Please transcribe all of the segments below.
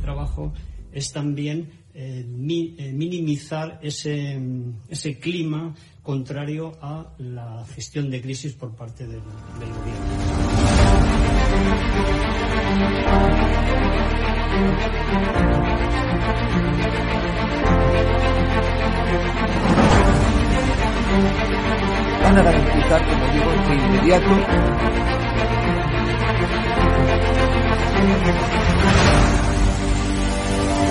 trabajo es también eh, mi- eh, minimizar ese, ese clima contrario a la gestión de crisis por parte del, del gobierno. Van a garantizar, como digo, inmediato 给力！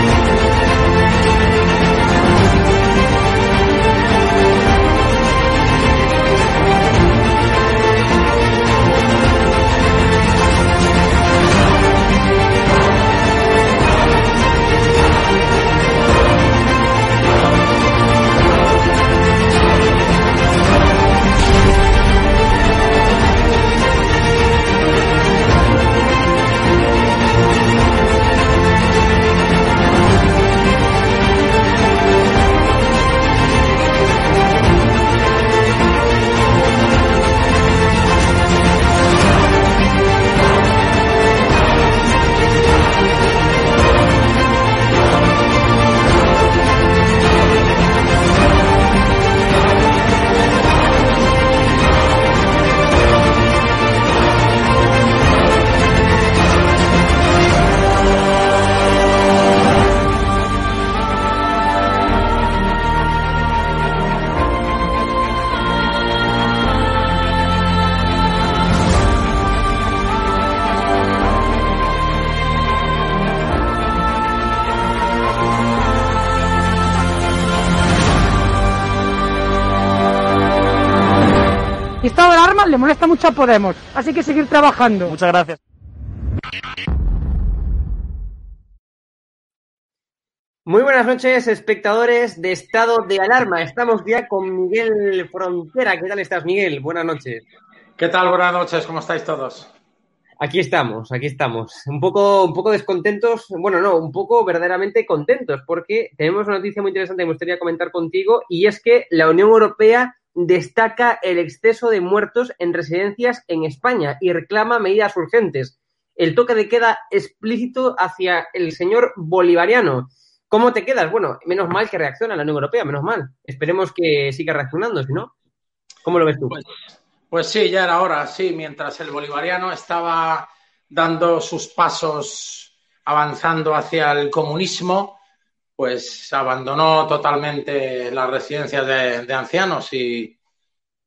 Alarma le molesta mucho a Podemos, así que seguir trabajando. Muchas gracias. Muy buenas noches, espectadores de Estado de Alarma. Estamos ya con Miguel Frontera. ¿Qué tal estás, Miguel? Buenas noches. ¿Qué tal? Buenas noches, ¿cómo estáis todos? Aquí estamos, aquí estamos. Un poco, un poco descontentos, bueno, no, un poco verdaderamente contentos, porque tenemos una noticia muy interesante que me gustaría comentar contigo, y es que la Unión Europea destaca el exceso de muertos en residencias en España y reclama medidas urgentes. El toque de queda explícito hacia el señor bolivariano. ¿Cómo te quedas? Bueno, menos mal que reacciona la Unión Europea, menos mal. Esperemos que siga reaccionando, si no. ¿Cómo lo ves tú? Pues, pues sí, ya era hora, sí, mientras el bolivariano estaba dando sus pasos avanzando hacia el comunismo, pues abandonó totalmente las residencias de, de ancianos y,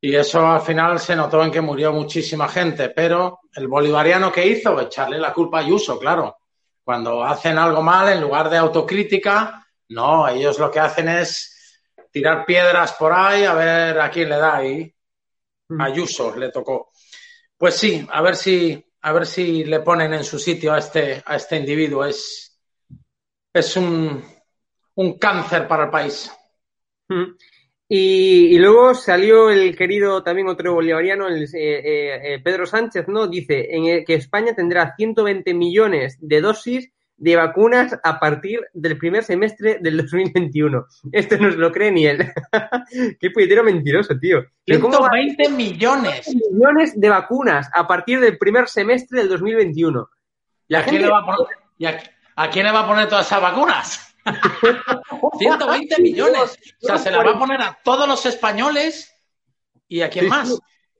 y, eso al final se notó en que murió muchísima gente. Pero el bolivariano que hizo, echarle la culpa a Ayuso, claro. Cuando hacen algo mal, en lugar de autocrítica, no, ellos lo que hacen es tirar piedras por ahí a ver a quién le da y Ayuso le tocó. Pues sí, a ver si, a ver si le ponen en su sitio a este, a este individuo. Es, es un, un cáncer para el país. Y, y luego salió el querido también otro bolivariano, el, eh, eh, eh, Pedro Sánchez, ¿no? Dice en que España tendrá 120 millones de dosis de vacunas a partir del primer semestre del 2021. Esto no se lo cree ni él. Qué puñetero mentiroso, tío. Pero ¿cómo va a 120 millones. millones de vacunas a partir del primer semestre del 2021. ¿Y La a quién, le va a poner, y a- a quién le va a poner todas esas vacunas? 120 millones. O sea, se la va a poner a todos los españoles y a quién más.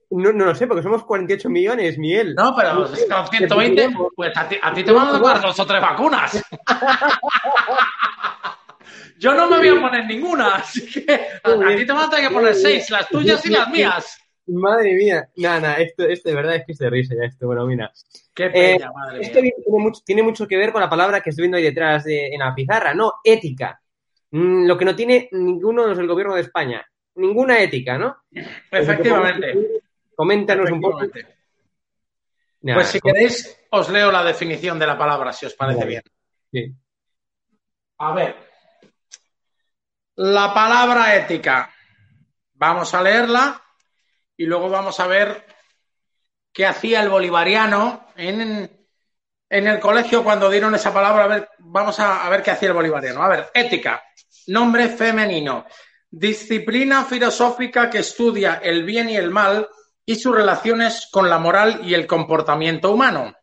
No, no lo sé, porque somos 48 millones, Miguel. No, pero con que 120, tenemos. pues a ti, a ti te van a tocar dos o tres vacunas. Yo no me voy a poner ninguna, así que a, a ti te van a tener que poner seis, las tuyas y las mías. Madre mía. Nada, nada, esto, esto de verdad es que es de risa ya esto. Bueno, mira. Qué Eh, peña, madre esto mía. tiene mucho, tiene mucho que ver con la palabra que estoy viendo ahí detrás de- en la pizarra, ¿no? Ética. Mm, lo que no tiene ninguno de los del gobierno de España. Ninguna ética, ¿no? Efectivamente. Coméntanos un poco. Nada, Pues si queréis, os leo la definición de la palabra, si os parece Vale. bien. sí. A ver. La palabra ética. Vamos a leerla y luego vamos a ver qué hacía el bolivariano en, en el colegio cuando dieron esa palabra. A ver, vamos a, a ver qué hacía el bolivariano. A ver, ética. Nombre femenino. Disciplina filosófica que estudia el bien y el mal y sus relaciones con la moral y el comportamiento humano.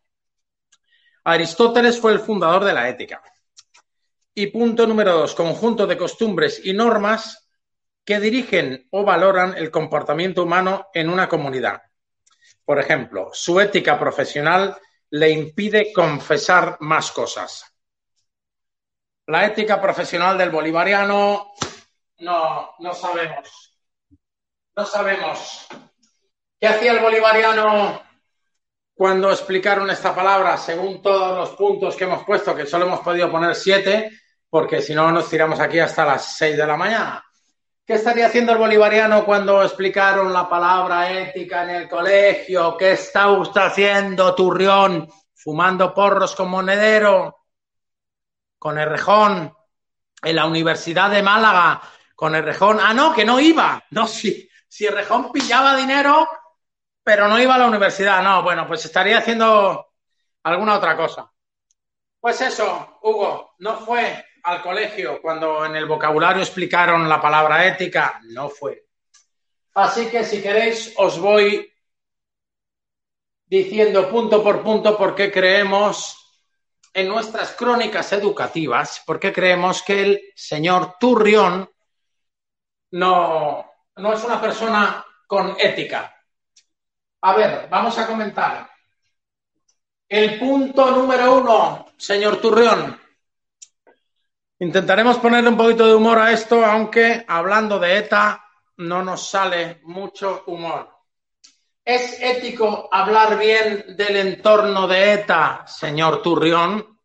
Aristóteles fue el fundador de la ética. Y punto número dos, conjunto de costumbres y normas que dirigen o valoran el comportamiento humano en una comunidad. Por ejemplo, su ética profesional le impide confesar más cosas. La ética profesional del bolivariano no, no sabemos. No sabemos. ¿Qué hacía el bolivariano cuando explicaron esta palabra según todos los puntos que hemos puesto, que solo hemos podido poner siete, porque si no nos tiramos aquí hasta las seis de la mañana? ¿Qué estaría haciendo el bolivariano cuando explicaron la palabra ética en el colegio? ¿Qué está usted haciendo, turrión? Fumando porros con monedero, con el rejón, en la Universidad de Málaga, con el rejón. Ah, no, que no iba. No, si, si el rejón pillaba dinero, pero no iba a la universidad. No, bueno, pues estaría haciendo alguna otra cosa. Pues eso, Hugo, no fue al colegio cuando en el vocabulario explicaron la palabra ética, no fue. Así que si queréis, os voy diciendo punto por punto por qué creemos en nuestras crónicas educativas, por qué creemos que el señor Turrión no, no es una persona con ética. A ver, vamos a comentar. El punto número uno, señor Turrión. Intentaremos ponerle un poquito de humor a esto, aunque hablando de ETA no nos sale mucho humor. ¿Es ético hablar bien del entorno de ETA, señor Turrión?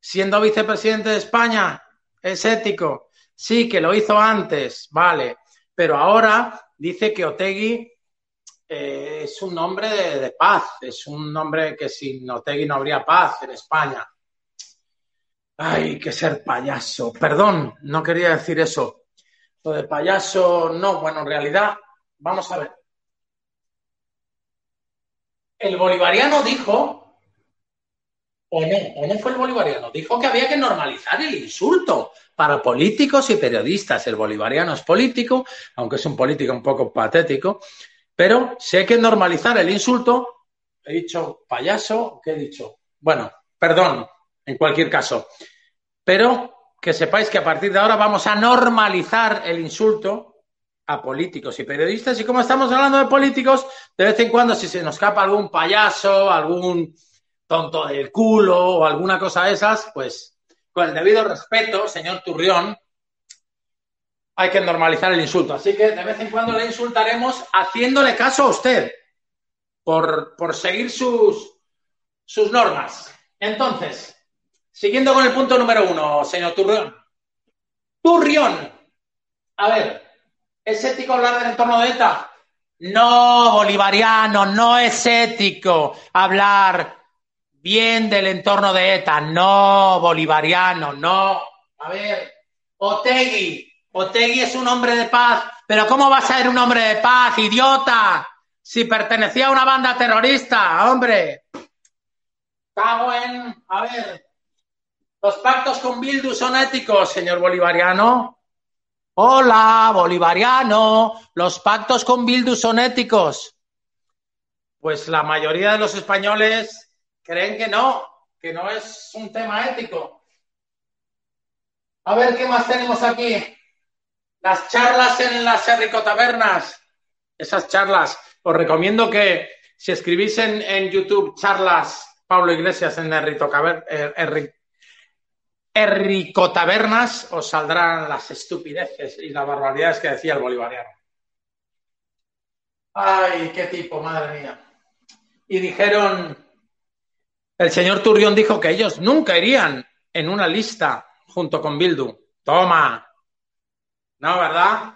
Siendo vicepresidente de España, ¿es ético? Sí, que lo hizo antes, vale. Pero ahora dice que Otegui eh, es un nombre de, paz, es un nombre que sin Otegui no habría paz en España. Ay, que ser payaso. Perdón, no quería decir eso. Lo de payaso, no. Bueno, en realidad, vamos a ver. El bolivariano dijo, o no, o no fue el bolivariano, dijo que había que normalizar el insulto para políticos y periodistas. El bolivariano es político, aunque es un político un poco patético, pero si hay que normalizar el insulto, he dicho payaso, ¿qué he dicho? Bueno, perdón, en cualquier caso. Pero que sepáis que a partir de ahora vamos a normalizar el insulto a políticos y periodistas. Y como estamos hablando de políticos, de vez en cuando, si se nos escapa algún payaso, algún tonto del culo o alguna cosa de esas, pues con el debido respeto, señor Turrión, hay que normalizar el insulto. Así que de vez en cuando le insultaremos haciéndole caso a usted por, por seguir sus, sus normas. Entonces, Siguiendo con el punto número uno, señor Turrión. Turrión. A ver, ¿es ético hablar del entorno de ETA? No, bolivariano, no es ético hablar bien del entorno de ETA. No, bolivariano, no. A ver, Otegui. Otegui es un hombre de paz. Pero ¿cómo va a ser un hombre de paz, idiota? Si pertenecía a una banda terrorista, hombre. Cago en... A ver. Los pactos con Bildu son éticos, señor bolivariano. Hola, bolivariano. Los pactos con Bildu son éticos. Pues la mayoría de los españoles creen que no, que no es un tema ético. A ver, ¿qué más tenemos aquí? Las charlas en las Tabernas. Esas charlas. Os recomiendo que si escribís en, YouTube charlas Pablo Iglesias en Errito Erricotabernas, os saldrán las estupideces y las barbaridades que decía el bolivariano. Ay, qué tipo, madre mía. Y dijeron, el señor Turrión dijo que ellos nunca irían en una lista junto con Bildu. Toma. No, ¿verdad?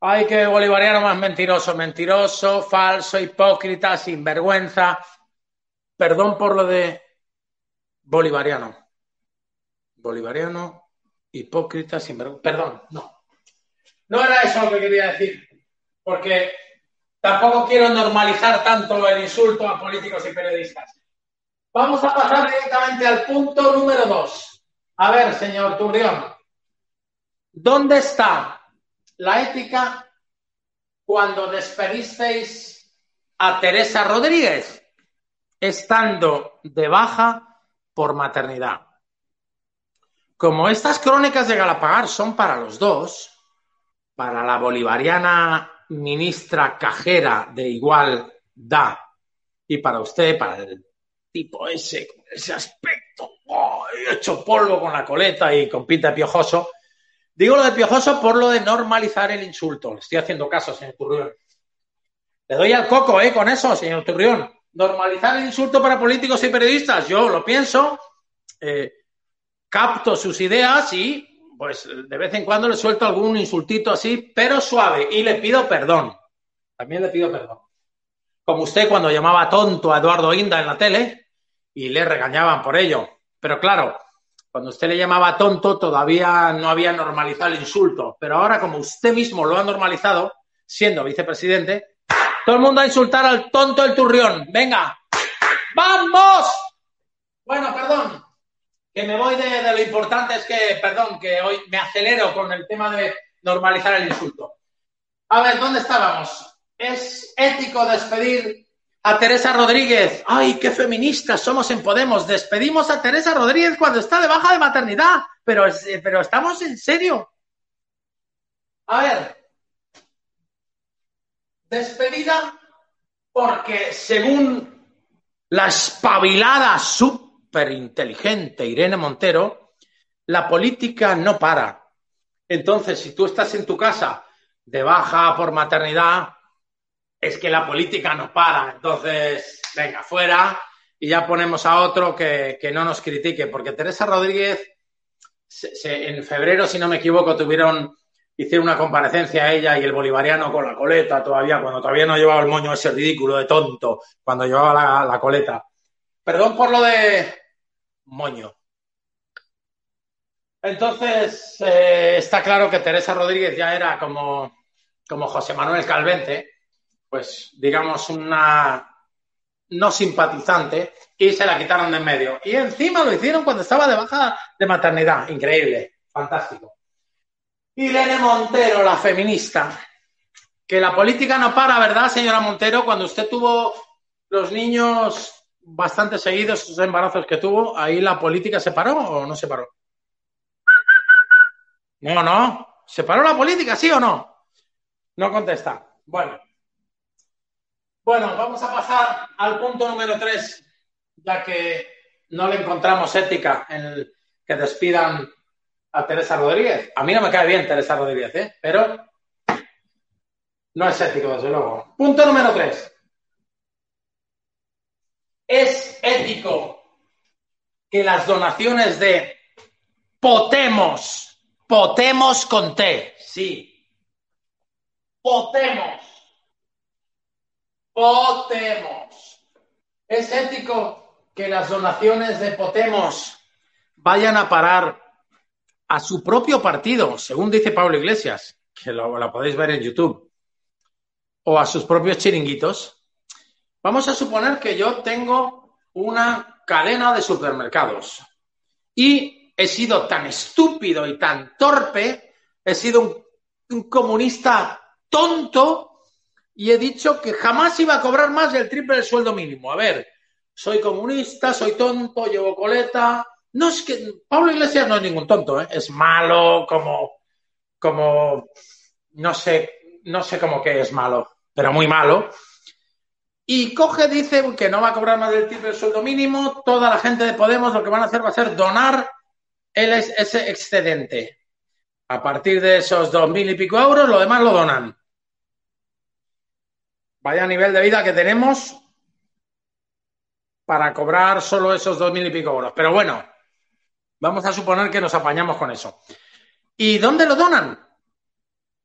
Ay, qué bolivariano más mentiroso, mentiroso, falso, hipócrita, sinvergüenza. Perdón por lo de bolivariano. Bolivariano, hipócrita, sinvergüenza. Perdón, no. No era eso lo que quería decir. Porque tampoco quiero normalizar tanto el insulto a políticos y periodistas. Vamos a pasar directamente al punto número dos. A ver, señor Turrión, ¿dónde está la ética cuando despedisteis a Teresa Rodríguez estando de baja por maternidad? Como estas crónicas de Galapagar son para los dos, para la bolivariana ministra cajera de igualdad y para usted, para el tipo ese, ese aspecto, hecho polvo con la coleta y con pinta de piojoso. Digo lo de piojoso por lo de normalizar el insulto. Le estoy haciendo caso, señor Turrión. Le doy al coco, ¿eh? Con eso, señor Turrión. Normalizar el insulto para políticos y periodistas. Yo lo pienso, eh, capto sus ideas y pues de vez en cuando le suelto algún insultito así, pero suave, y le pido perdón. También le pido perdón. Como usted cuando llamaba tonto a Eduardo Inda en la tele y le regañaban por ello. Pero claro, cuando usted le llamaba tonto todavía no había normalizado el insulto. Pero ahora, como usted mismo lo ha normalizado, siendo vicepresidente, todo el mundo a insultar al tonto del turrión. Venga, ¡vamos! Bueno, perdón, que me voy de, lo importante es que, perdón, que hoy me acelero con el tema de normalizar el insulto. A ver, ¿dónde estábamos? ¿Es ético despedir a Teresa Rodríguez? ¡Ay, qué feministas somos en Podemos! Despedimos a Teresa Rodríguez cuando está de baja de maternidad. Pero, eh, pero estamos en serio. A ver. Despedida porque según la espabilada sub inteligente Irene Montero, la política no para. Entonces, si tú estás en tu casa de baja por maternidad, es que la política no para. Entonces, venga, fuera y ya ponemos a otro que, no nos critique, porque Teresa Rodríguez, en febrero, si no me equivoco, tuvieron, hicieron una comparecencia a ella y el bolivariano con la coleta todavía, cuando todavía no llevaba el moño ese ridículo de tonto, cuando llevaba la coleta. Perdón por lo de, moño. Entonces, eh, está claro que Teresa Rodríguez ya era como, como José Manuel Calvente, pues digamos una no simpatizante, y se la quitaron de en medio. Y encima lo hicieron cuando estaba de baja de maternidad. Increíble, fantástico. Y Irene Montero, la feminista, que la política no para, ¿verdad, señora Montero? Cuando usted tuvo los niños bastante seguidos esos embarazos que tuvo, ahí la política se paró o no se paró. No, no. ¿Se paró la política, sí o no? No contesta. Bueno. Bueno, vamos a pasar al punto número tres, ya que no le encontramos ética en el que despidan a Teresa Rodríguez. A mí no me cae bien Teresa Rodríguez, ¿eh? pero no es ético, desde luego. Punto número tres. ¿Es ético que las donaciones de Potemos, Potemos con T, sí, Potemos, Potemos, ¿es ético que las donaciones de Potemos vayan a parar a su propio partido, según dice Pablo Iglesias, que lo, la podéis ver en YouTube, o a sus propios chiringuitos, vamos a suponer que yo tengo una cadena de supermercados y he sido tan estúpido y tan torpe, he sido un, un comunista tonto y he dicho que jamás iba a cobrar más del triple del sueldo mínimo. A ver, soy comunista, soy tonto, llevo coleta. No es que Pablo Iglesias no es ningún tonto, ¿eh? es malo, como, como, no sé, no sé cómo que es malo, pero muy malo. Y coge, dice que no va a cobrar más del triple del sueldo mínimo. Toda la gente de Podemos lo que van a hacer va a ser donar el, ese excedente. A partir de esos dos mil y pico euros, lo demás lo donan. Vaya nivel de vida que tenemos para cobrar solo esos dos mil y pico euros. Pero bueno, vamos a suponer que nos apañamos con eso. ¿Y dónde lo donan?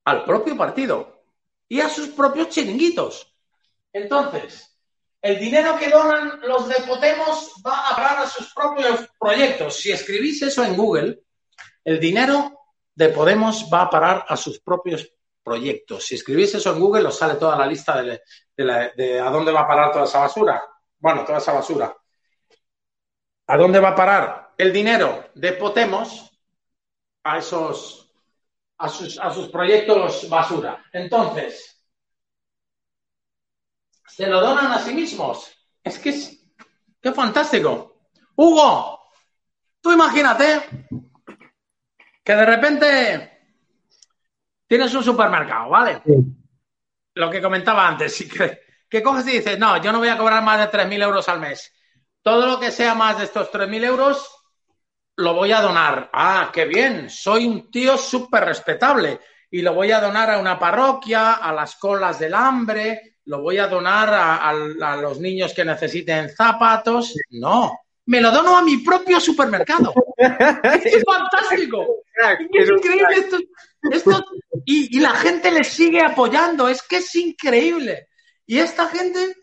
Al propio partido y a sus propios chiringuitos. Entonces, el dinero que donan los de Podemos va a parar a sus propios proyectos. Si escribís eso en Google, el dinero de Podemos va a parar a sus propios proyectos. Si escribís eso en Google, os sale toda la lista de, de, a dónde va a parar toda esa basura. Bueno, toda esa basura. ¿A dónde va a parar el dinero de Podemos a esos a sus, a sus proyectos basura? Entonces, se lo donan a sí mismos. Es que es qué fantástico. Hugo, tú imagínate que de repente tienes un supermercado, ¿vale? Sí. Lo que comentaba antes, que, que coges y dices, no, yo no voy a cobrar más de 3.000 euros al mes. Todo lo que sea más de estos 3.000 euros lo voy a donar. Ah, qué bien, soy un tío súper respetable y lo voy a donar a una parroquia, a las colas del hambre, lo voy a donar a, a, a los niños que necesiten zapatos. No, me lo dono a mi propio supermercado. es fantástico. Es increíble esto. esto y, y, la gente le sigue apoyando. Es que es increíble. Y esta gente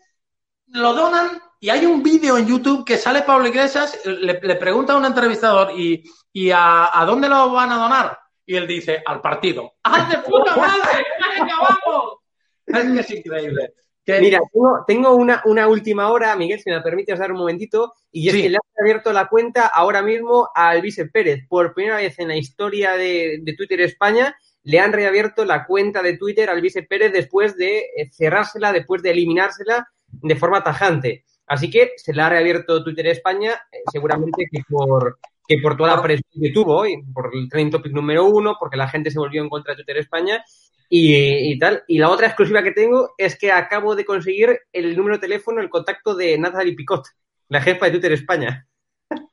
lo donan. Y hay un vídeo en YouTube que sale Pablo Iglesias, le, le pregunta a un entrevistador, ¿y, y a, a, dónde lo van a donar? Y él dice, al partido. ¡Ah, de puta madre! ¡Venga, vamos! Es que es increíble. Que... Mira, tengo, tengo una, una, última hora, Miguel, si me permites dar un momentito, y es sí. que le han abierto la cuenta ahora mismo a Alvise Pérez. Por primera vez en la historia de, de, Twitter España, le han reabierto la cuenta de Twitter a Alvise Pérez después de eh, cerrársela, después de eliminársela de forma tajante. Así que se la ha reabierto Twitter España, eh, seguramente que por, que por toda la presión que tuvo hoy, por el trending topic número uno, porque la gente se volvió en contra de Twitter España, y, y, tal. Y la otra exclusiva que tengo es que acabo de conseguir el número de teléfono, el contacto de Natalie Picot, la jefa de Twitter España.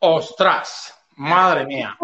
¡Ostras! Madre mía.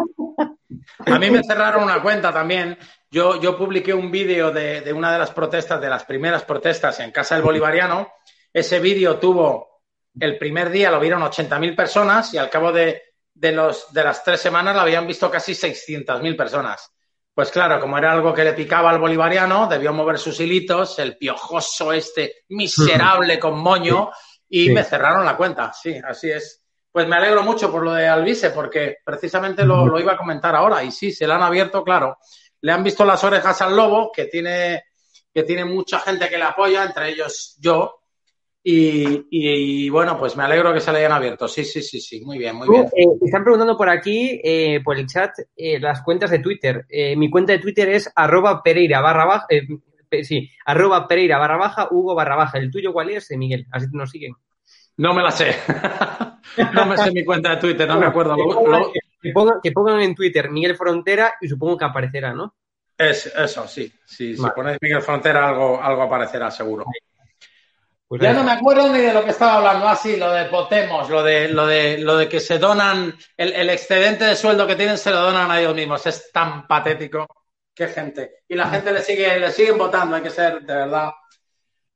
A mí me cerraron una cuenta también. Yo, yo publiqué un vídeo de, de, una de las protestas, de las primeras protestas en Casa del Bolivariano. Ese vídeo tuvo, el primer día lo vieron 80.000 personas y al cabo de, de, los, de las tres semanas lo habían visto casi 600.000 personas. Pues claro, como era algo que le picaba al bolivariano, debió mover sus hilitos, el piojoso este miserable con moño, y sí. me cerraron la cuenta. Sí, así es. Pues me alegro mucho por lo de Alvise, porque precisamente lo, lo, iba a comentar ahora. Y sí, se le han abierto, claro. Le han visto las orejas al lobo, que tiene, que tiene mucha gente que le apoya, entre ellos yo. Y, bueno, pues me alegro que se le hayan abierto. Sí, sí, sí, sí, muy bien, muy bien. Eh, están preguntando por aquí, eh, por el chat, eh, las cuentas de Twitter. Eh, mi cuenta de Twitter es arroba pereira barra baja, eh, sí, arroba pereira barra baja, Hugo barra baja. ¿El tuyo cuál es, Miguel? Así nos siguen. No me la sé. no me sé mi cuenta de Twitter, no me acuerdo. Que pongan, que pongan, que pongan en Twitter Miguel Frontera y supongo que aparecerá, ¿no? Es, eso, sí. sí vale. Si ponéis Miguel Frontera, algo, algo aparecerá, seguro. Pues ya no me acuerdo ni de lo que estaba hablando así, lo de Potemos, lo de, lo de, lo de que se donan, el, el, excedente de sueldo que tienen se lo donan a ellos mismos. Es tan patético. Qué gente. Y la gente le sigue, le siguen votando, hay que ser, de verdad.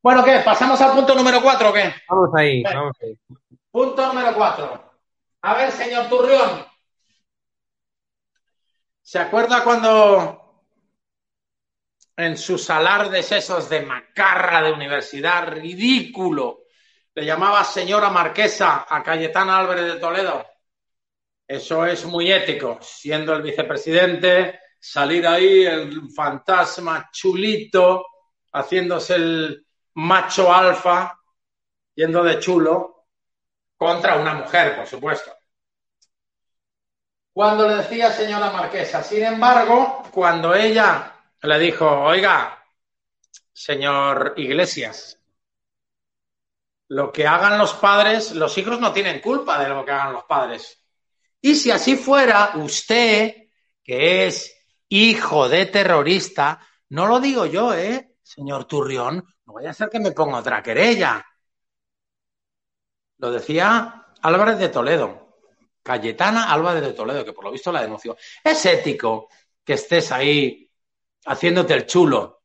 Bueno, ¿qué? ¿Pasamos al punto número cuatro o qué? Vamos ahí, vamos ahí. Punto número cuatro. A ver, señor Turrión. ¿Se acuerda cuando en sus alardes esos de macarra de universidad, ridículo. Le llamaba señora marquesa a Cayetana Álvarez de Toledo. Eso es muy ético, siendo el vicepresidente, salir ahí el fantasma chulito, haciéndose el macho alfa, yendo de chulo, contra una mujer, por supuesto. Cuando le decía señora marquesa, sin embargo, cuando ella le dijo, oiga, señor Iglesias, lo que hagan los padres, los hijos no tienen culpa de lo que hagan los padres. Y si así fuera, usted, que es hijo de terrorista, no lo digo yo, ¿eh? Señor Turrión, no vaya a ser que me ponga otra querella. Lo decía Álvarez de Toledo, Cayetana Álvarez de Toledo, que por lo visto la denunció. Es ético que estés ahí haciéndote el chulo.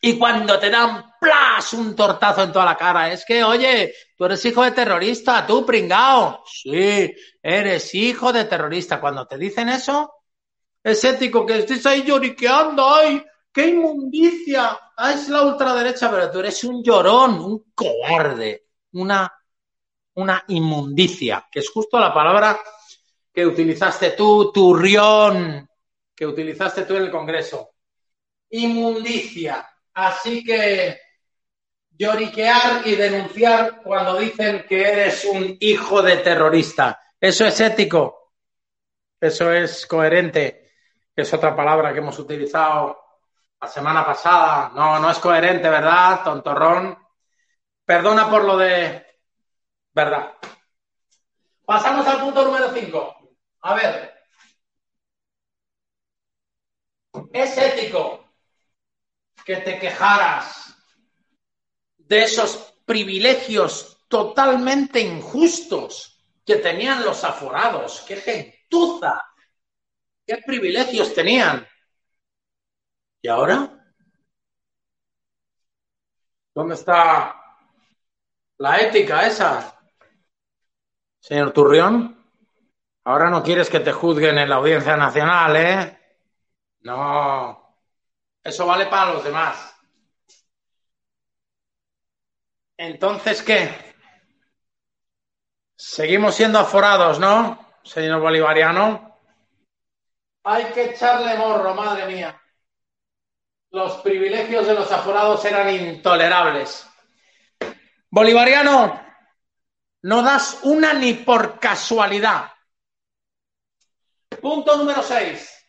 Y cuando te dan plas un tortazo en toda la cara, es que, oye, tú eres hijo de terrorista, tú pringao. Sí, eres hijo de terrorista. Cuando te dicen eso, es ético que estés ahí lloriqueando, ay, qué inmundicia. Ah, es la ultraderecha, pero tú eres un llorón, un cobarde, una, una inmundicia, que es justo la palabra que utilizaste tú, turrión, que utilizaste tú en el Congreso. Inmundicia. Así que lloriquear y denunciar cuando dicen que eres un hijo de terrorista. Eso es ético. Eso es coherente. Es otra palabra que hemos utilizado la semana pasada. No, no es coherente, ¿verdad, tontorrón? Perdona por lo de... ¿Verdad? Pasamos al punto número 5. A ver. Es ético que te quejaras de esos privilegios totalmente injustos que tenían los aforados. ¡Qué gentuza! ¿Qué privilegios tenían? ¿Y ahora? ¿Dónde está la ética esa? Señor Turrión, ahora no quieres que te juzguen en la Audiencia Nacional, ¿eh? No, eso vale para los demás. Entonces, ¿qué? Seguimos siendo aforados, ¿no, señor bolivariano? Hay que echarle morro, madre mía. Los privilegios de los aforados eran intolerables. Bolivariano, no das una ni por casualidad. Punto número 6.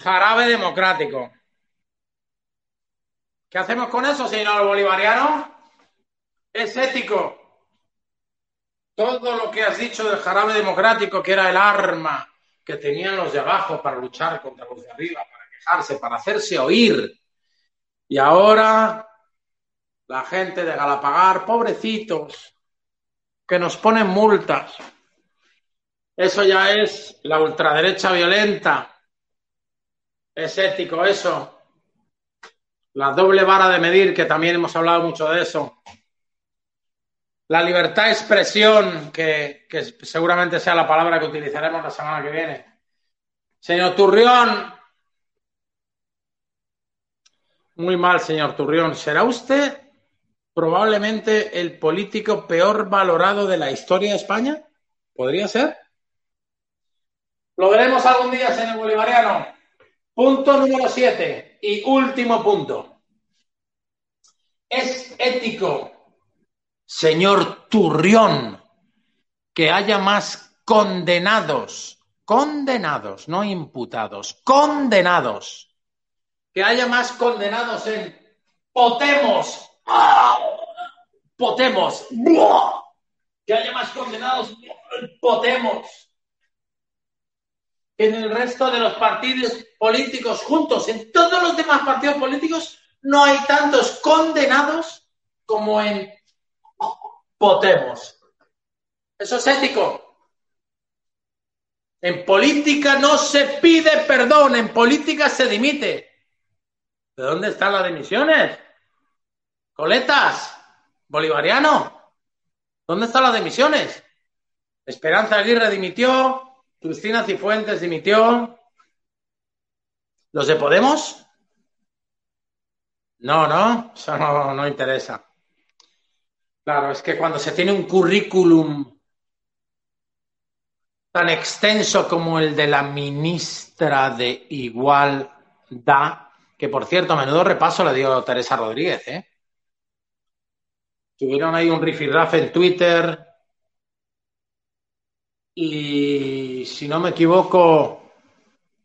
Jarabe democrático. ¿Qué hacemos con eso, señor bolivariano? Es ético. Todo lo que has dicho del jarabe democrático, que era el arma que tenían los de abajo para luchar contra los de arriba, para quejarse, para hacerse oír. Y ahora la gente de Galapagar, pobrecitos, que nos ponen multas. Eso ya es la ultraderecha violenta. Es ético eso. La doble vara de medir, que también hemos hablado mucho de eso. La libertad de expresión, que, que seguramente sea la palabra que utilizaremos la semana que viene. Señor Turrión. Muy mal, señor Turrión. ¿Será usted probablemente el político peor valorado de la historia de España? ¿Podría ser? Lo veremos algún día, señor Bolivariano. Punto número siete y último punto. Es ético, señor Turrión, que haya más condenados, condenados, no imputados, condenados, que haya más condenados en Potemos, Potemos, que haya más condenados en Potemos. En el resto de los partidos políticos juntos. En todos los demás partidos políticos no hay tantos condenados como en Potemos. Eso es ético. En política no se pide perdón, en política se dimite. ¿De dónde están las dimisiones? Coletas, bolivariano, ¿dónde están las dimisiones? Esperanza Aguirre dimitió, Cristina Cifuentes dimitió. ¿Los de Podemos? No, no, eso no, no interesa. Claro, es que cuando se tiene un currículum tan extenso como el de la ministra de Igualdad, que por cierto, a menudo repaso le dio Teresa Rodríguez, ¿eh? Tuvieron ahí un rifirrafe en Twitter y, si no me equivoco,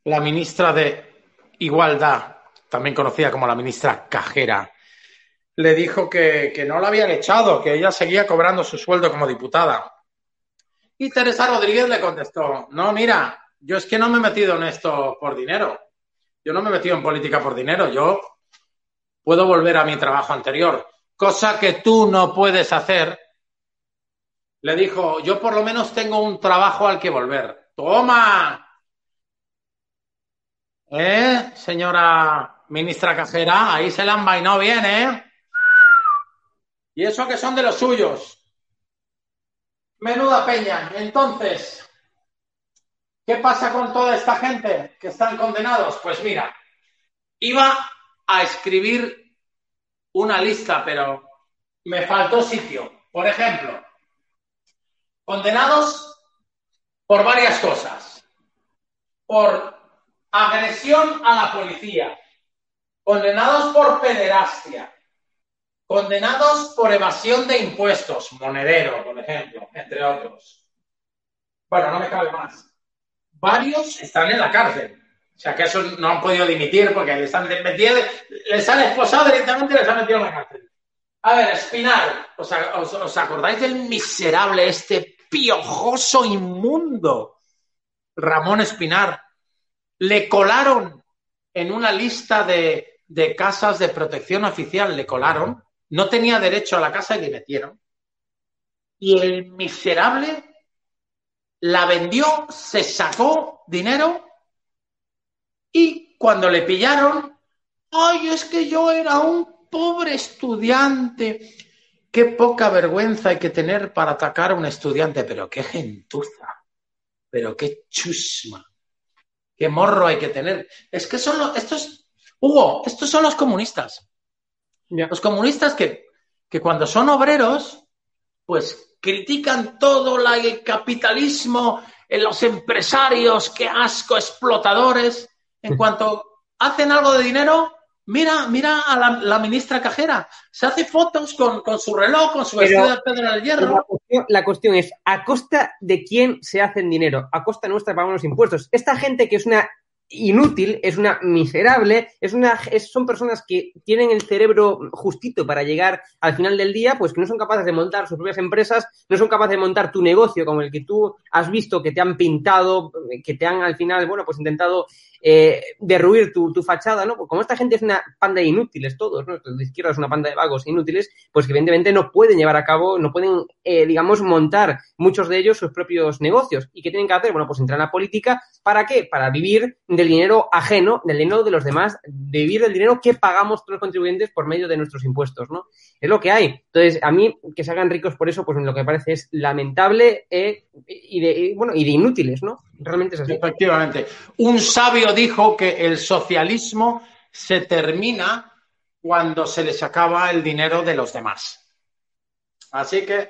la ministra de Igualdad, también conocida como la ministra Cajera, le dijo que, que no la habían echado, que ella seguía cobrando su sueldo como diputada. Y Teresa Rodríguez le contestó, no, mira, yo es que no me he metido en esto por dinero. Yo no me he metido en política por dinero. Yo puedo volver a mi trabajo anterior, cosa que tú no puedes hacer. Le dijo, yo por lo menos tengo un trabajo al que volver. Toma. ¿Eh, señora ministra cajera? Ahí se la han vainado bien, ¿eh? Y eso que son de los suyos. Menuda peña. Entonces, ¿qué pasa con toda esta gente que están condenados? Pues mira, iba a escribir una lista, pero me faltó sitio. Por ejemplo, condenados por varias cosas. Por agresión a la policía, condenados por pederastia, condenados por evasión de impuestos, monedero, por ejemplo, entre otros. Bueno, no me cabe más. Varios están en la cárcel. O sea, que esos no han podido dimitir porque les han metido, les han esposado directamente y les han metido en la cárcel. A ver, Espinar, ¿os, os acordáis del miserable, este piojoso inmundo? Ramón Espinar. Le colaron en una lista de, de casas de protección oficial, le colaron no tenía derecho a la casa y le metieron. Y el miserable la vendió, se sacó dinero y cuando le pillaron, ay, es que yo era un pobre estudiante. Qué poca vergüenza hay que tener para atacar a un estudiante, pero qué gentuza, pero qué chusma, qué morro hay que tener. Es que son los, estos, Hugo, estos son los comunistas. Los comunistas que, que cuando son obreros, pues critican todo el capitalismo, en los empresarios, qué asco, explotadores. En cuanto hacen algo de dinero, mira, mira a la, ministra cajera. Se hace fotos con, su reloj, con su vestido de pedra del hierro. La cuestión, la cuestión, es, ¿a costa de quién se hacen dinero? A costa nuestra pagamos los impuestos. Esta gente que es una inútil, es una miserable, es una, son personas que tienen el cerebro justito para llegar al final del día, pues que no son capaces de montar sus propias empresas, no son capaces de montar tu negocio como el que tú has visto, que te han pintado, que te han al final, bueno, pues intentado eh, derruir tu, tu, fachada, ¿no? Porque como esta gente es una panda de inútiles todos, ¿no? La izquierda es una panda de vagos inútiles, pues evidentemente no pueden llevar a cabo, no pueden, eh, digamos, montar muchos de ellos sus propios negocios. ¿Y qué tienen que hacer? Bueno, pues entrar en la política, ¿para qué? Para vivir del dinero ajeno, del dinero de los demás, de vivir del dinero que pagamos todos los contribuyentes por medio de nuestros impuestos, ¿no? Es lo que hay. Entonces, a mí, que se hagan ricos por eso, pues lo que me parece es lamentable eh, y, de, bueno, y de inútiles, ¿no? Realmente es así. Efectivamente. Un sabio dijo que el socialismo se termina cuando se les acaba el dinero de los demás. Así que,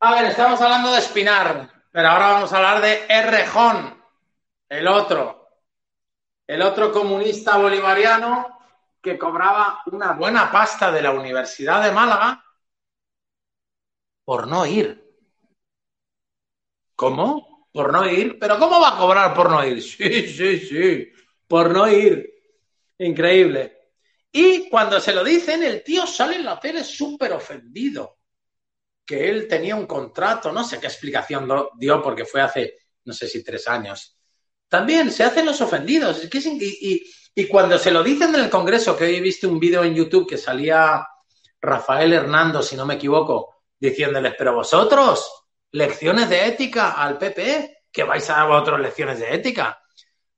a ver, estamos hablando de Espinar, pero ahora vamos a hablar de Errejón, el otro, el otro comunista bolivariano que cobraba una buena pasta de la Universidad de Málaga por no ir. ¿Cómo? Por no ir. Pero ¿cómo va a cobrar por no ir? Sí, sí, sí, por no ir. Increíble. Y cuando se lo dicen, el tío sale en la tele súper ofendido. Que él tenía un contrato, no sé qué explicación dio porque fue hace, no sé si tres años. También se hacen los ofendidos. y, cuando se lo dicen en el Congreso, que hoy he visto un vídeo en YouTube que salía Rafael Hernando, si no me equivoco, diciéndoles, pero vosotros, lecciones de ética al PP, que vais a dar otras lecciones de ética.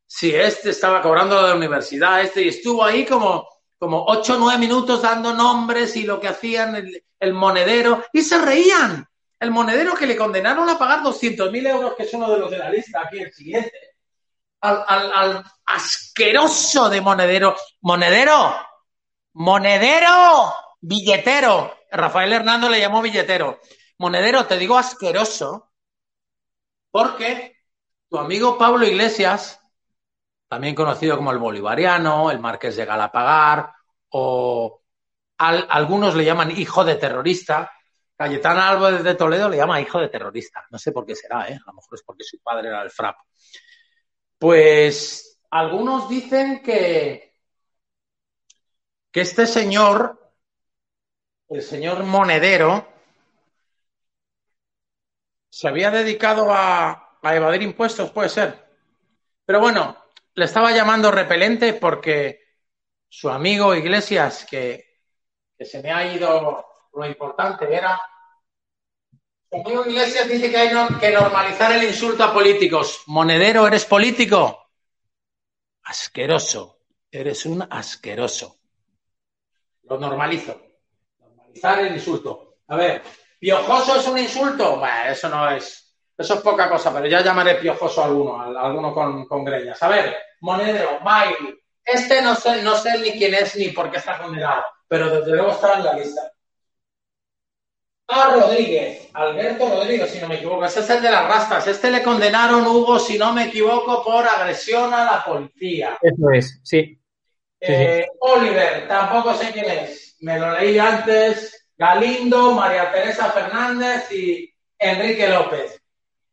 Si este estaba cobrando de la universidad, este, y estuvo ahí como, como ocho o nueve minutos dando nombres y lo que hacían el, monedero, y se reían. El monedero que le condenaron a pagar 200.000 euros, que es uno de los de la lista, aquí el siguiente. Al, al, al asqueroso de monedero. Monedero, monedero, billetero. Rafael Hernando le llamó billetero. Monedero, te digo asqueroso, Porque tu amigo Pablo Iglesias, también conocido como el bolivariano, el marqués de Galapagar, o algunos le llaman hijo de terrorista, Cayetana Álvarez de Toledo le llama hijo de terrorista. No sé por qué será, ¿eh? A lo mejor es porque su padre era el FRAP. Pues algunos dicen que, que este señor, el señor Monedero, se había dedicado a, a evadir impuestos, puede ser. Pero bueno, le estaba llamando repelente porque su amigo Iglesias, que, que se me ha ido lo importante, era su amigo Iglesias dice que hay que normalizar el insulto a políticos. Monedero, ¿eres político? Asqueroso. Eres un asqueroso. Lo normalizo. Normalizar el insulto. A ver, ¿piojoso es un insulto? Bueno, eso no es. Eso es poca cosa, pero ya llamaré piojoso a alguno, a alguno con, con greñas. A ver, Monedero, Mike. Este no sé, no sé ni quién es ni por qué está condenado, pero desde luego está en la lista a Rodríguez, Alberto Rodríguez, si no me equivoco, ese es el de las rastas. Este le condenaron, Hugo, si no me equivoco, por agresión a la policía. Eso es, sí. Eh, Oliver, tampoco sé quién es. Me lo leí antes. Galindo, María Teresa Fernández y Enrique López.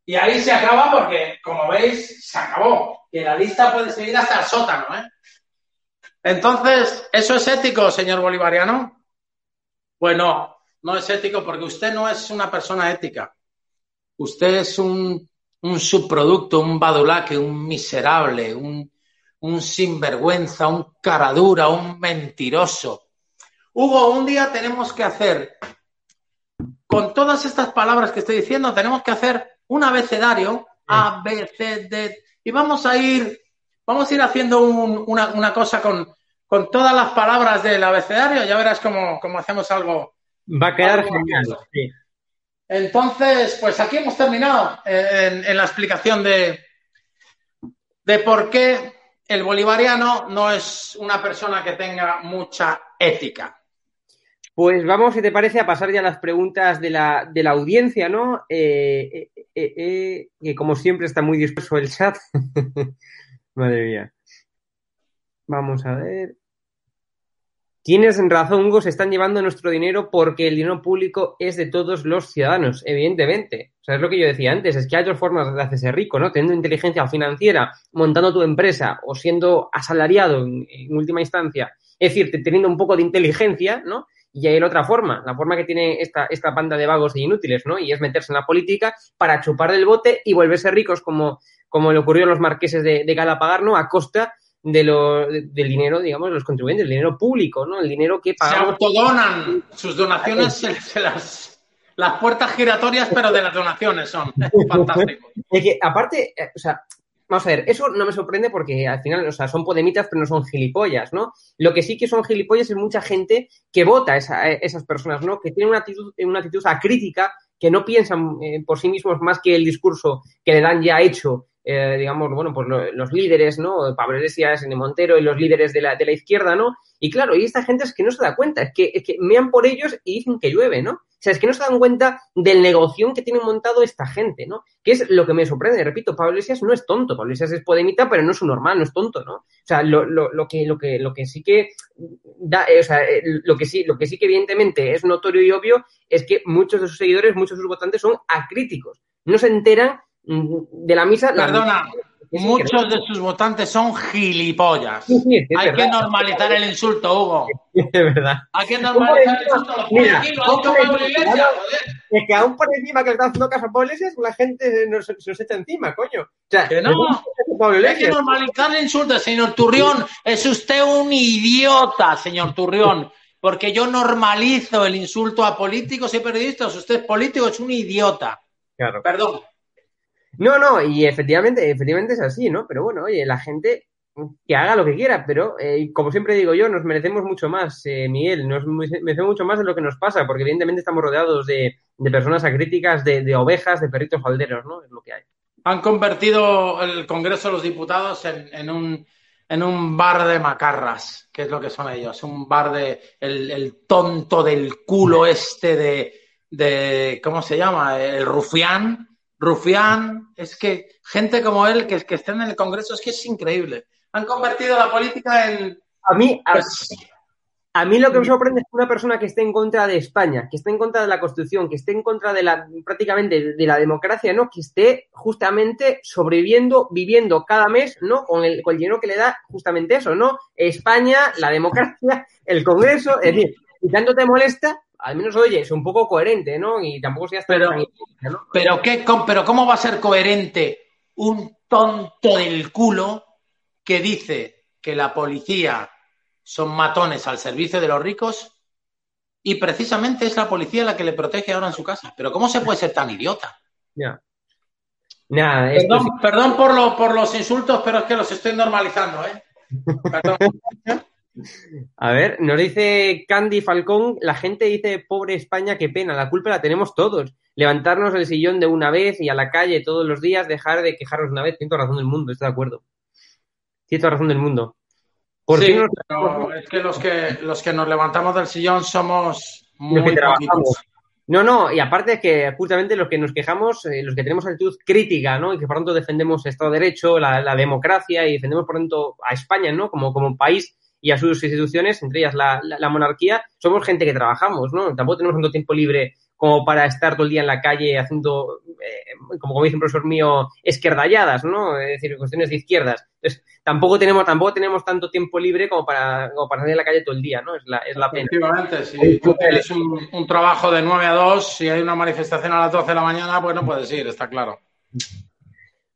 Y ahí se acaba porque, como veis, se acabó. Y la lista puede seguir hasta el sótano, ¿eh? Entonces, ¿eso es ético, señor bolivariano? Bueno, no es ético porque usted no es una persona ética. Usted es un, subproducto, un badulaque, un miserable, un, un sinvergüenza, un caradura, un mentiroso. Hugo, un día tenemos que hacer, con todas estas palabras que estoy diciendo, tenemos que hacer un abecedario, A, B, C, D, y vamos a ir, vamos a ir haciendo una, cosa con, con todas las palabras del abecedario, ya verás cómo, cómo hacemos algo, Va a quedar genial. Entonces, pues aquí hemos terminado eh, en, la explicación de, de por qué el bolivariano no es una persona que tenga mucha ética. Pues vamos, si te parece, a pasar ya a las preguntas de la, de la audiencia, ¿no? Eh, eh, que como siempre está muy disperso el chat. Madre mía. Vamos a ver. Tienes razón, Hugo, se están llevando nuestro dinero porque el dinero público es de todos los ciudadanos, evidentemente. O sea, es lo que yo decía antes, es que hay otras formas de hacerse rico, ¿no? Teniendo inteligencia financiera, montando tu empresa o siendo asalariado en, última instancia. Es decir, teniendo un poco de inteligencia, ¿no? Y hay la otra forma, la forma que tiene esta, esta banda de vagos e inútiles, ¿no? Y es meterse en la política para chupar del bote y volverse ricos como, como le ocurrió a los marqueses de, de Galapagar, ¿no? A costa de lo, del dinero, digamos, de los contribuyentes, el dinero público, ¿no? El dinero que pagamos. Se autodonan, sus donaciones se, las... Las puertas giratorias, pero de las donaciones son. Fantástico. Es que, aparte, eh, o sea, vamos a ver, eso no me sorprende porque al final, o sea, son podemitas, pero no son gilipollas, ¿no? Lo que sí que son gilipollas es mucha gente que vota a esas personas, ¿no? Que tienen una actitud, una actitud acrítica, que no piensan eh, por sí mismos más que el discurso que le dan ya hecho eh, digamos, bueno, pues los líderes, ¿no? Pablo Iglesias, N. Montero y los líderes de la, de la izquierda, ¿no? Y claro, y esta gente es que no se da cuenta, es que, es que mean por ellos y dicen que llueve, ¿no? O sea, es que no se dan cuenta del negocio que tienen montado esta gente, ¿no? Que es lo que me sorprende. Repito, Pablo Iglesias no es tonto. Pablo Iglesias es podemita, pero no es un normal, no es tonto, ¿no? O sea, lo, lo, lo que, lo que, lo que sí que da, eh, o sea, eh, lo que sí, lo que sí que evidentemente es notorio y obvio es que muchos de sus seguidores, muchos de sus votantes son acríticos. No se enteran de la misa. Perdona, muchos de sus votantes son gilipollas. Hay que normalizar el insulto, Hugo. Es verdad. Hay que normalizar el insulto. Mira, Es que aún por encima que le está haciendo caso a Pablo Iglesias, la gente se nos echa encima, coño. O sea, que no. Hay que normalizar el insulto, señor Turrión. Es usted un idiota, señor Turrión. Porque yo normalizo el insulto a políticos y periodistas. Usted es político, es un idiota. Claro. Perdón. No, no, y efectivamente, efectivamente es así, ¿no? Pero bueno, oye, la gente que haga lo que quiera, pero eh, como siempre digo yo, nos merecemos mucho más, eh, Miguel, nos merecemos mucho más de lo que nos pasa, porque evidentemente estamos rodeados de, personas acríticas, de, de, ovejas, de perritos falderos, ¿no? Es lo que hay. Han convertido el Congreso de los Diputados en, un, en un bar de macarras, que es lo que son ellos, un bar de el, el tonto del culo este de, de, ¿cómo se llama? El rufián Rufián, es que gente como él que, que estén en el Congreso es que es increíble. Han convertido la política en... A mí, a, Pues, a mí lo que me sorprende es que una persona que esté en contra de España, que esté en contra de la Constitución, que esté en contra de la prácticamente de la democracia, ¿no? Que esté justamente sobreviviendo, viviendo cada mes, ¿no? Con el, con el dinero que le da justamente eso, ¿no? España, la democracia, el Congreso, es decir, si tanto te molesta, al menos oye, es un poco coherente, ¿no? Y tampoco seas Pero- tan pero, ¿qué, pero ¿cómo va a ser coherente un tonto del culo que dice que la policía son matones al servicio de los ricos y precisamente es la policía la que le protege ahora en su casa? Pero ¿cómo se puede ser tan idiota? Perdón, perdón por, lo- por los insultos, pero es que los estoy normalizando, ¿eh? Perdón. A ver, nos dice Candy Falcón, la gente dice, pobre España, qué pena, la culpa la tenemos todos. Levantarnos del sillón de una vez y a la calle todos los días, dejar de quejarnos una vez, siento razón del mundo, estoy de acuerdo. Siento razón del mundo. ¿Por Sí, pero es que los que los que nos levantamos del sillón somos los muy que trabajamos? poquitos. No, no, y aparte que justamente los que nos quejamos, eh, los que tenemos actitud crítica, ¿no? Y que por tanto defendemos el Estado de Derecho, la, la democracia y defendemos por tanto a España, ¿no? Como, como país y a sus instituciones, entre ellas la, la- la monarquía, somos gente que trabajamos, ¿no? Tampoco tenemos tanto tiempo libre como para estar todo el día en la calle haciendo, eh, como, como dice un profesor mío, esquerdalladas, ¿no? Es decir, cuestiones de izquierdas. Entonces, tampoco tenemos, tampoco tenemos tanto tiempo libre como para, como para salir en la calle todo el día, ¿no? Es la, es la pena. Efectivamente, si tú tienes un, un trabajo de 9 a 2, si hay una manifestación a las 12 de la mañana, pues no puedes ir, está claro.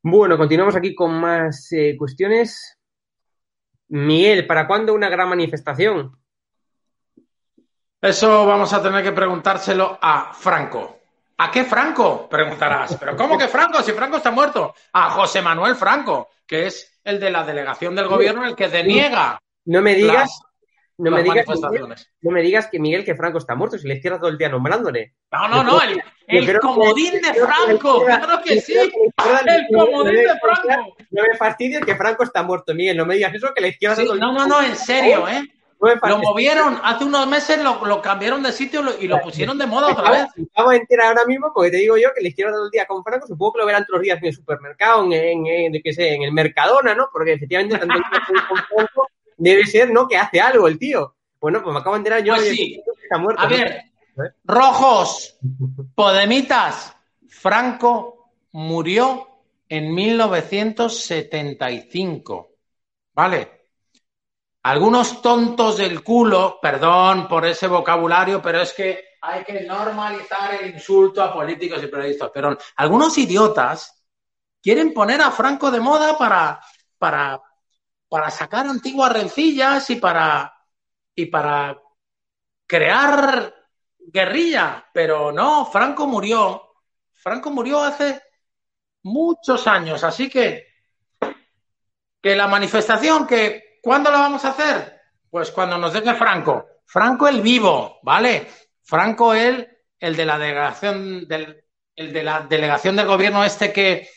Bueno, continuamos aquí con más eh, cuestiones. Miguel, ¿para cuándo una gran manifestación? Eso vamos a tener que preguntárselo a Franco. ¿A qué Franco? Preguntarás. ¿Pero cómo que Franco? Si Franco está muerto. A José Manuel Franco, que es el de la delegación del gobierno, el que deniega No me digas, no me digas, Miguel, no me digas que Miguel que Franco está muerto, si la izquierda todo el día nombrándole. No, no, no, el, el comodín de Franco, claro que yo sí. El comodín de Franco. No me fastidies que Franco está muerto, Miguel. No me digas eso, que la izquierda Sí, todo el no, no, no, en serio, ¿eh? No Lo movieron, hace unos meses lo, lo cambiaron de sitio lo- y lo pusieron de moda otra vez. Acabo de enterar ahora mismo porque te digo yo que la izquierda todo el día con Franco, supongo que lo verán todos los días en el supermercado, en, en, en, sé, en el Mercadona, ¿no? Porque efectivamente tanto con Franco debe ser, ¿no? Que hace algo el tío. Bueno, pues me acabo de enterar yo Pues sí. que está muerto. A ¿no? ver, rojos, podemitas, Franco murió en 1975. ¿Vale? Algunos tontos del culo, perdón por ese vocabulario, pero es que hay que normalizar el insulto a políticos y periodistas. Pero algunos idiotas quieren poner a Franco de moda para, para, para sacar antiguas rencillas y para, y para crear guerrilla. Pero no, Franco murió. Franco murió hace muchos años, así que que la manifestación que ¿cuándo la vamos a hacer? Pues cuando nos deje Franco. Franco el vivo, ¿vale? Franco el el de la delegación del el de la delegación del gobierno este que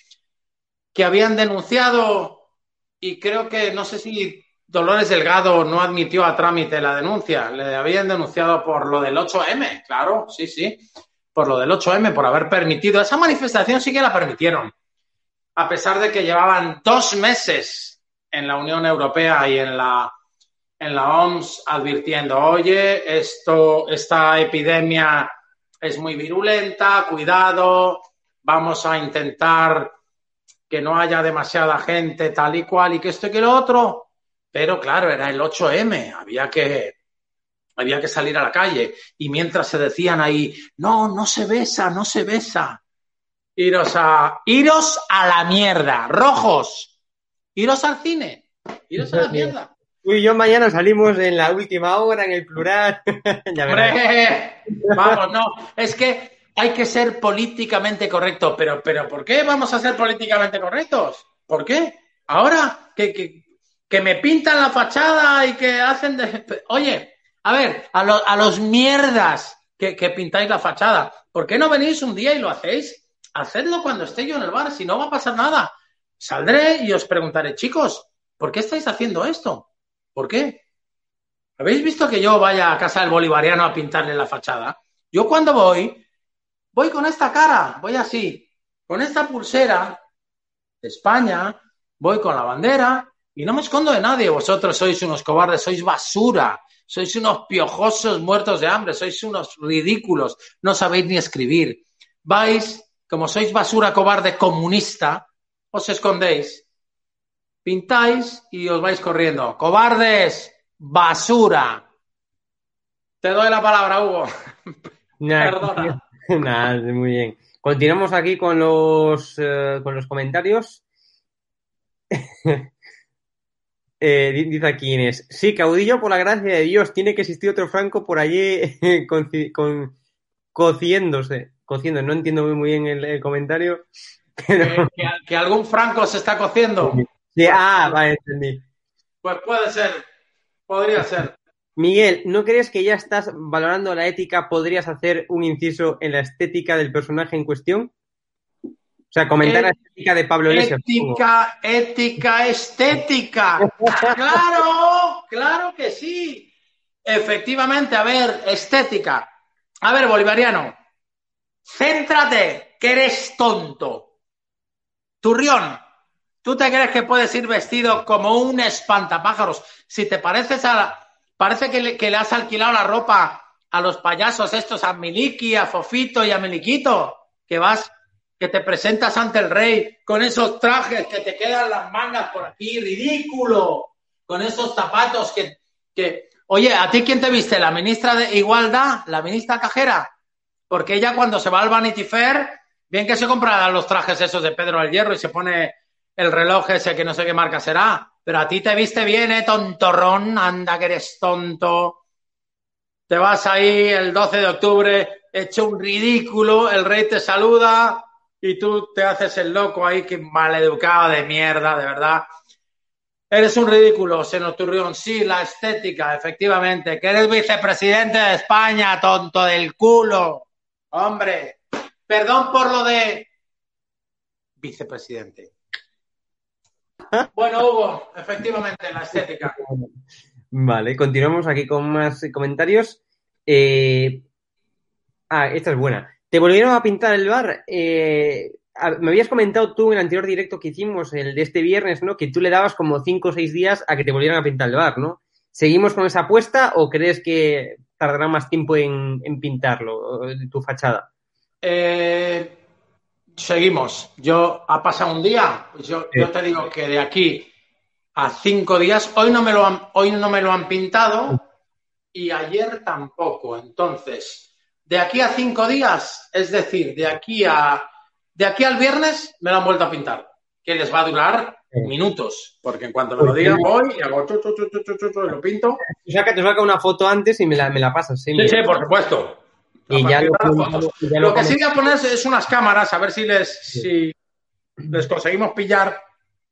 que habían denunciado y creo que no sé si Dolores Delgado no admitió a trámite la denuncia. Le habían denunciado por lo del 8M, claro, sí, sí, por lo del 8M, por haber permitido. Esa manifestación sí que la permitieron, a pesar de que llevaban dos meses en la Unión Europea y en la, en la OMS advirtiendo, oye, esto, esta epidemia es muy virulenta, cuidado, vamos a intentar que no haya demasiada gente tal y cual y que esto y que lo otro. Pero claro, era el 8M, había que, había que salir a la calle. Y mientras se decían ahí, no, no se besa, no se besa. Iros a, iros a la mierda, rojos. Iros al cine, iros a la mierda. Tú y yo mañana salimos en la última hora, en el plural. ya verás. Vamos, no, es que hay que ser políticamente correcto, pero, pero ¿por qué vamos a ser políticamente correctos? ¿Por qué? Ahora que, que, que me pintan la fachada y que hacen de... Oye, a ver, a, a los mierdas que, que pintáis la fachada, ¿por qué no venís un día y lo hacéis? Hacedlo cuando esté yo en el bar, si no va a pasar nada. Saldré y os preguntaré, chicos, ¿por qué estáis haciendo esto? ¿Por qué? ¿Habéis visto que yo vaya a casa del bolivariano a pintarle la fachada? Yo cuando voy, voy con esta cara, voy así, con esta pulsera de España, voy con la bandera y no me escondo de nadie. Vosotros sois unos cobardes, sois basura, sois unos piojosos muertos de hambre, sois unos ridículos, no sabéis ni escribir. Vais, como sois basura cobarde comunista, os escondéis, pintáis y os vais corriendo. Cobardes, basura. Te doy la palabra, Hugo. Perdona. Nada, muy bien. Continuamos aquí con los, eh, con los comentarios. Eh, dice aquí Inés, sí, caudillo, por la gracia de Dios, tiene que existir otro Franco por allí con, con, cociéndose. Cociendo, no entiendo muy bien el, el comentario. Pero... ¿Que, que, algún Franco se está cociendo? Sí, ah, vale, entendí. Pues puede ser, podría ser. Miguel, ¿no crees que ya estás valorando la ética? ¿Podrías hacer un inciso en la estética del personaje en cuestión? O sea, comentar la estética de Pablo Iglesias. Ética, ética, estética. claro, claro que sí. Efectivamente, a ver, estética. A ver, bolivariano, céntrate, que eres tonto. Turrión, ¿tú te crees que puedes ir vestido como un espantapájaros? Si te pareces a... Parece que le, has alquilado la ropa a los payasos estos, a Miliki, a Fofito y a Meliquito, que vas que te presentas ante el rey con esos trajes que te quedan las mangas por aquí, ridículo, con esos zapatos que, que... Oye, ¿a ti quién te viste? ¿La ministra de Igualdad? ¿La ministra cajera? Porque ella cuando se va al Vanity Fair, bien que se compra los trajes esos de Pedro del Hierro y se pone el reloj ese que no sé qué marca será, pero a ti te viste bien, ¿eh, tontorrón? Anda que eres tonto. Te vas ahí el 12 de octubre, hecho un ridículo, el rey te saluda, y tú te haces el loco ahí, que maleducado de mierda, de verdad. Eres un ridículo, Senoturrión. Sí, la estética, efectivamente. Que eres vicepresidente de España, tonto del culo. Hombre, perdón por lo de vicepresidente. Bueno, Hugo, efectivamente, la estética. Vale, continuamos aquí con más comentarios. Eh... Ah, esta es buena. Te volvieron a pintar el bar. Eh, me habías comentado tú en el anterior directo que hicimos, el de este viernes, ¿no? Que tú le dabas como cinco o seis días a que te volvieran a pintar el bar, ¿no? ¿Seguimos con esa apuesta o crees que tardará más tiempo en, en pintarlo, tu fachada? Eh, seguimos. Yo, ha pasado un día. Yo, sí. yo, te digo que de aquí a cinco días, hoy no me lo han, hoy no me lo han pintado y ayer tampoco. Entonces, de aquí a cinco días, es decir, de aquí a de aquí al viernes me lo han vuelto a pintar, que les va a durar minutos, porque en cuanto me lo digan voy y hago chu, chu, chu, chu, chu, chu, y lo pinto. O sea, que te saca una foto antes y me la, me la pasas. Sí, sí, sí por supuesto. Y ya lo, ya lo, lo, que sí voy a poner es unas cámaras, a ver si les, sí. si les conseguimos pillar,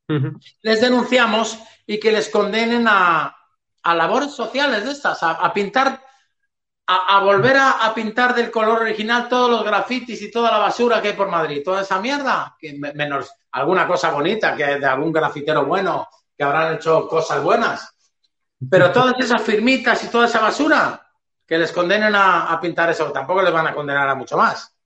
uh -huh. les denunciamos y que les condenen a, a labores sociales de estas, a, a pintar a, a volver a, a, pintar del color original todos los grafitis y toda la basura que hay por Madrid, toda esa mierda, que menos alguna cosa bonita, que de algún grafitero bueno, que habrán hecho cosas buenas. Pero todas esas firmitas y toda esa basura, que les condenen a, a pintar eso, tampoco les van a condenar a mucho más.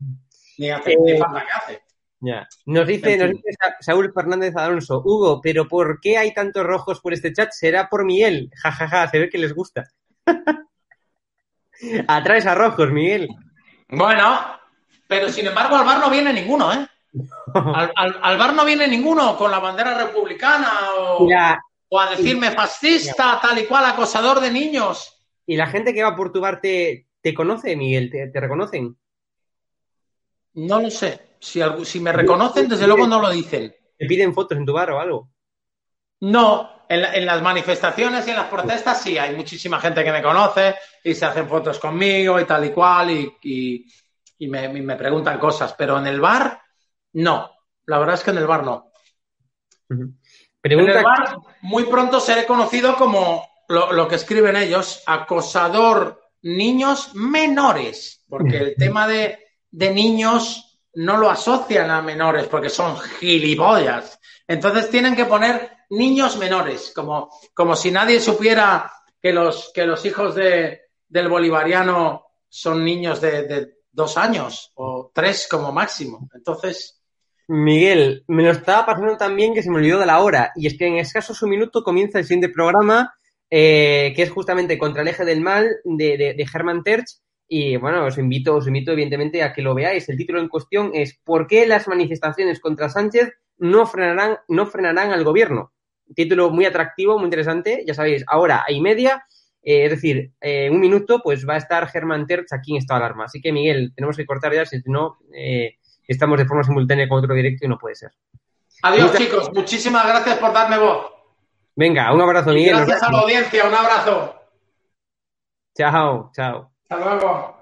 Ni a eh, ni falta que hace. Ya. Nos dice, nos dice Saúl Fernández Alonso, Hugo, pero ¿por qué hay tantos rojos por este chat? ¿Será por Miguel? Jajaja, ja, ja, se ve que les gusta. Atraes a rojos, Miguel. Bueno, pero sin embargo al bar no viene ninguno, ¿eh? Al, al, al bar no viene ninguno con la bandera republicana o, o a decirme fascista, ya. tal y cual, acosador de niños. ¿Y la gente que va por tu bar te, te conoce, Miguel? ¿Te, ¿Te, reconocen? No lo sé. Si, si me reconocen, desde luego no lo dicen. ¿Te piden fotos en tu bar o algo? No, en, en, las manifestaciones y en las protestas sí, hay muchísima gente que me conoce y se hacen fotos conmigo y tal y cual y, y, y me, me, preguntan cosas, pero en el bar no, la verdad es que en el bar no. Uh -huh. Pregunta... En el bar muy pronto seré conocido como lo, lo, que escriben ellos, acosador niños menores, porque el tema de, de niños no lo asocian a menores porque son gilipollas. Entonces tienen que poner niños menores, como, como si nadie supiera que los, que los hijos de, del bolivariano son niños de, de, dos años o tres como máximo. Entonces, Miguel, me lo estaba pasando también que se me olvidó de la hora. Y es que en escasos un minuto comienza el siguiente programa, eh, que es justamente Contra el eje del mal de, de, de Terch. Y bueno, os invito, os invito evidentemente a que lo veáis. El título en cuestión es ¿Por qué las manifestaciones contra Sánchez no frenarán, no frenarán al gobierno? Título muy atractivo, muy interesante. Ya sabéis, ahora y media. Eh, es decir, eh, un minuto, pues va a estar Germán Terch aquí en estado de alarma. Así que, Miguel, tenemos que cortar ya, si no, eh, estamos de forma simultánea con otro directo y no puede ser. Adiós, Muchas... chicos. Muchísimas gracias por darme voz. Venga, un abrazo, Miguel. Gracias a la audiencia, un abrazo. Chao, chao. Hasta luego.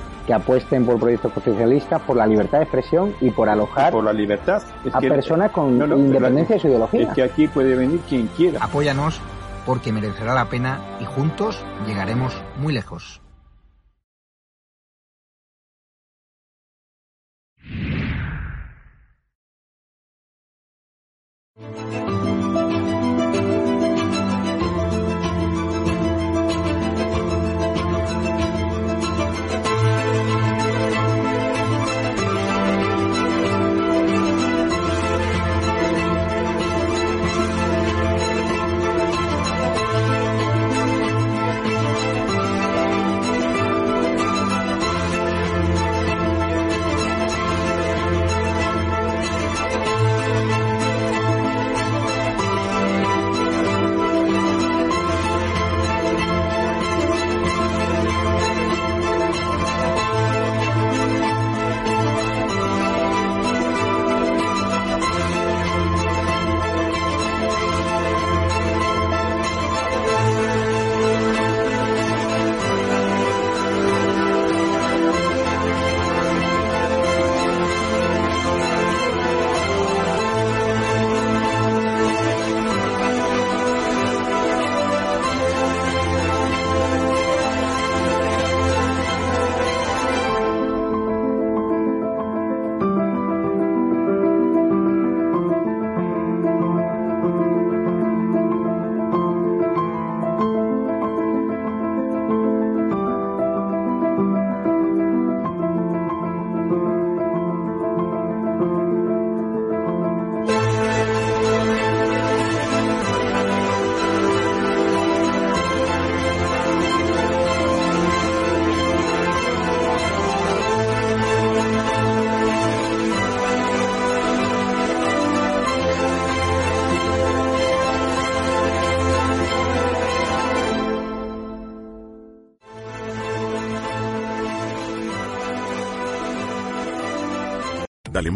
que apuesten por proyectos constitucionalistas, por la libertad de expresión y por alojar a personas con independencia de su ideología. Es que aquí puede venir quien quiera. Apóyanos porque merecerá la pena y juntos llegaremos muy lejos.